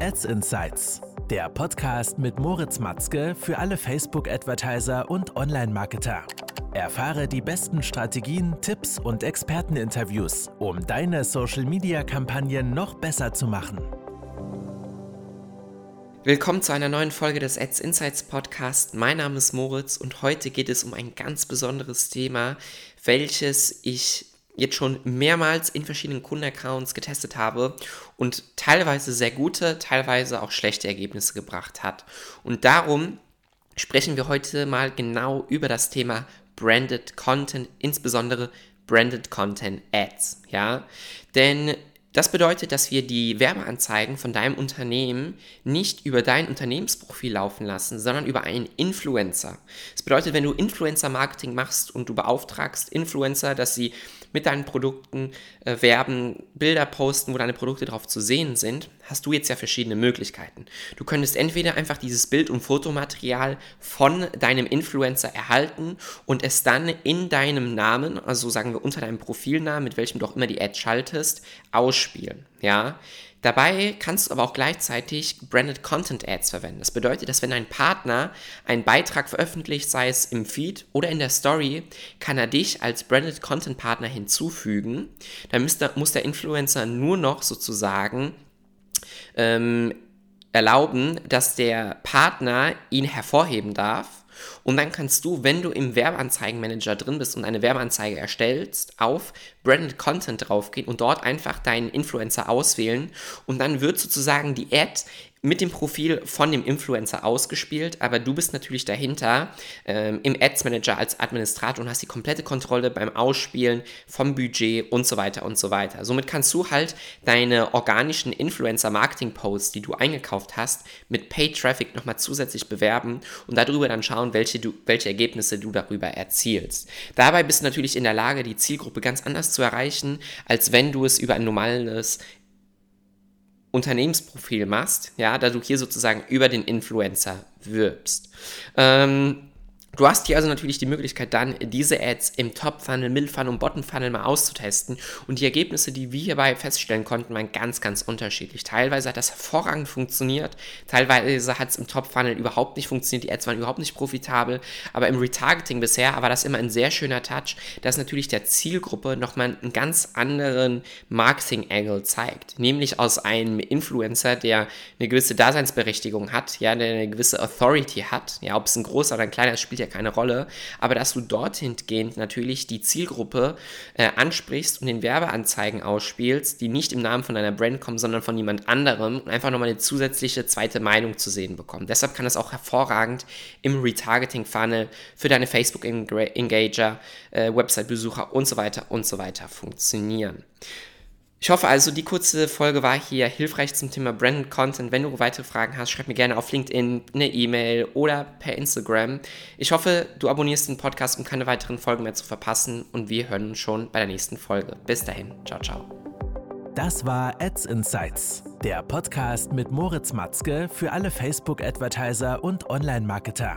Ads Insights, der Podcast mit Moritz Matzke für alle Facebook-Advertiser und Online-Marketer. Erfahre die besten Strategien, Tipps und Experteninterviews, um deine Social-Media-Kampagnen noch besser zu machen. Willkommen zu einer neuen Folge des Ads Insights Podcast. Mein Name ist Moritz und heute geht es um ein ganz besonderes Thema, welches ich jetzt schon mehrmals in verschiedenen Kundenaccounts getestet habe und teilweise sehr gute, teilweise auch schlechte Ergebnisse gebracht hat. Und darum sprechen wir heute mal genau über das Thema Branded Content, insbesondere Branded Content Ads, ja? Denn das bedeutet, dass wir die Werbeanzeigen von deinem Unternehmen nicht über dein Unternehmensprofil laufen lassen, sondern über einen Influencer. Das bedeutet, wenn du Influencer-Marketing machst und du beauftragst Influencer, dass sie mit deinen Produkten äh, werben, Bilder posten, wo deine Produkte drauf zu sehen sind, hast du jetzt ja verschiedene Möglichkeiten. Du könntest entweder einfach dieses Bild- und Fotomaterial von deinem Influencer erhalten und es dann in deinem Namen, also sagen wir unter deinem Profilnamen, mit welchem du auch immer die Ad schaltest, ausspielen. Ja, Dabei kannst du aber auch gleichzeitig Branded Content Ads verwenden. Das bedeutet, dass wenn ein Partner einen Beitrag veröffentlicht, sei es im Feed oder in der Story, kann er dich als Branded Content Partner hinzufügen. Dann muss muss der Influencer nur noch sozusagen ähm, erlauben, dass der Partner ihn hervorheben darf. Und dann kannst du, wenn du im Werbeanzeigenmanager drin bist und eine Werbeanzeige erstellst, auf Branded Content draufgehen und dort einfach deinen Influencer auswählen. Und dann wird sozusagen die Ad mit dem Profil von dem Influencer ausgespielt, aber du bist natürlich dahinter ähm, im Ads Manager als Administrator und hast die komplette Kontrolle beim Ausspielen vom Budget und so weiter und so weiter. Somit kannst du halt deine organischen Influencer-Marketing-Posts, die du eingekauft hast, mit Paid Traffic nochmal zusätzlich bewerben und darüber dann schauen, welche, du, welche Ergebnisse du darüber erzielst. Dabei bist du natürlich in der Lage, die Zielgruppe ganz anders zu erreichen, als wenn du es über ein normales Unternehmensprofil machst, ja, da du hier sozusagen über den Influencer wirbst. Ähm, Du hast hier also natürlich die Möglichkeit dann, diese Ads im Top-Funnel, Middle-Funnel und Bottom-Funnel mal auszutesten. Und die Ergebnisse, die wir hierbei feststellen konnten, waren ganz, ganz unterschiedlich. Teilweise hat das hervorragend funktioniert, teilweise hat es im Top-Funnel überhaupt nicht funktioniert, die Ads waren überhaupt nicht profitabel. Aber im Retargeting bisher war das immer ein sehr schöner Touch, dass natürlich der Zielgruppe nochmal einen ganz anderen Marketing-Angle zeigt. Nämlich aus einem Influencer, der eine gewisse Daseinsberechtigung hat, ja, der eine gewisse Authority hat. Ja, ob es ein großer oder ein kleiner spielt ja ja keine Rolle, aber dass du dorthin gehend natürlich die Zielgruppe äh, ansprichst und den Werbeanzeigen ausspielst, die nicht im Namen von deiner Brand kommen, sondern von jemand anderem und einfach nochmal eine zusätzliche zweite Meinung zu sehen bekommen. Deshalb kann das auch hervorragend im Retargeting-Funnel für deine Facebook-Engager, äh, Website-Besucher und so weiter und so weiter funktionieren. Ich hoffe also, die kurze Folge war hier hilfreich zum Thema Branded Content. Wenn du weitere Fragen hast, schreib mir gerne auf LinkedIn, eine E-Mail oder per Instagram. Ich hoffe, du abonnierst den Podcast, um keine weiteren Folgen mehr zu verpassen. Und wir hören uns schon bei der nächsten Folge. Bis dahin. Ciao, ciao. Das war Ads Insights, der Podcast mit Moritz Matzke für alle Facebook-Advertiser und Online-Marketer.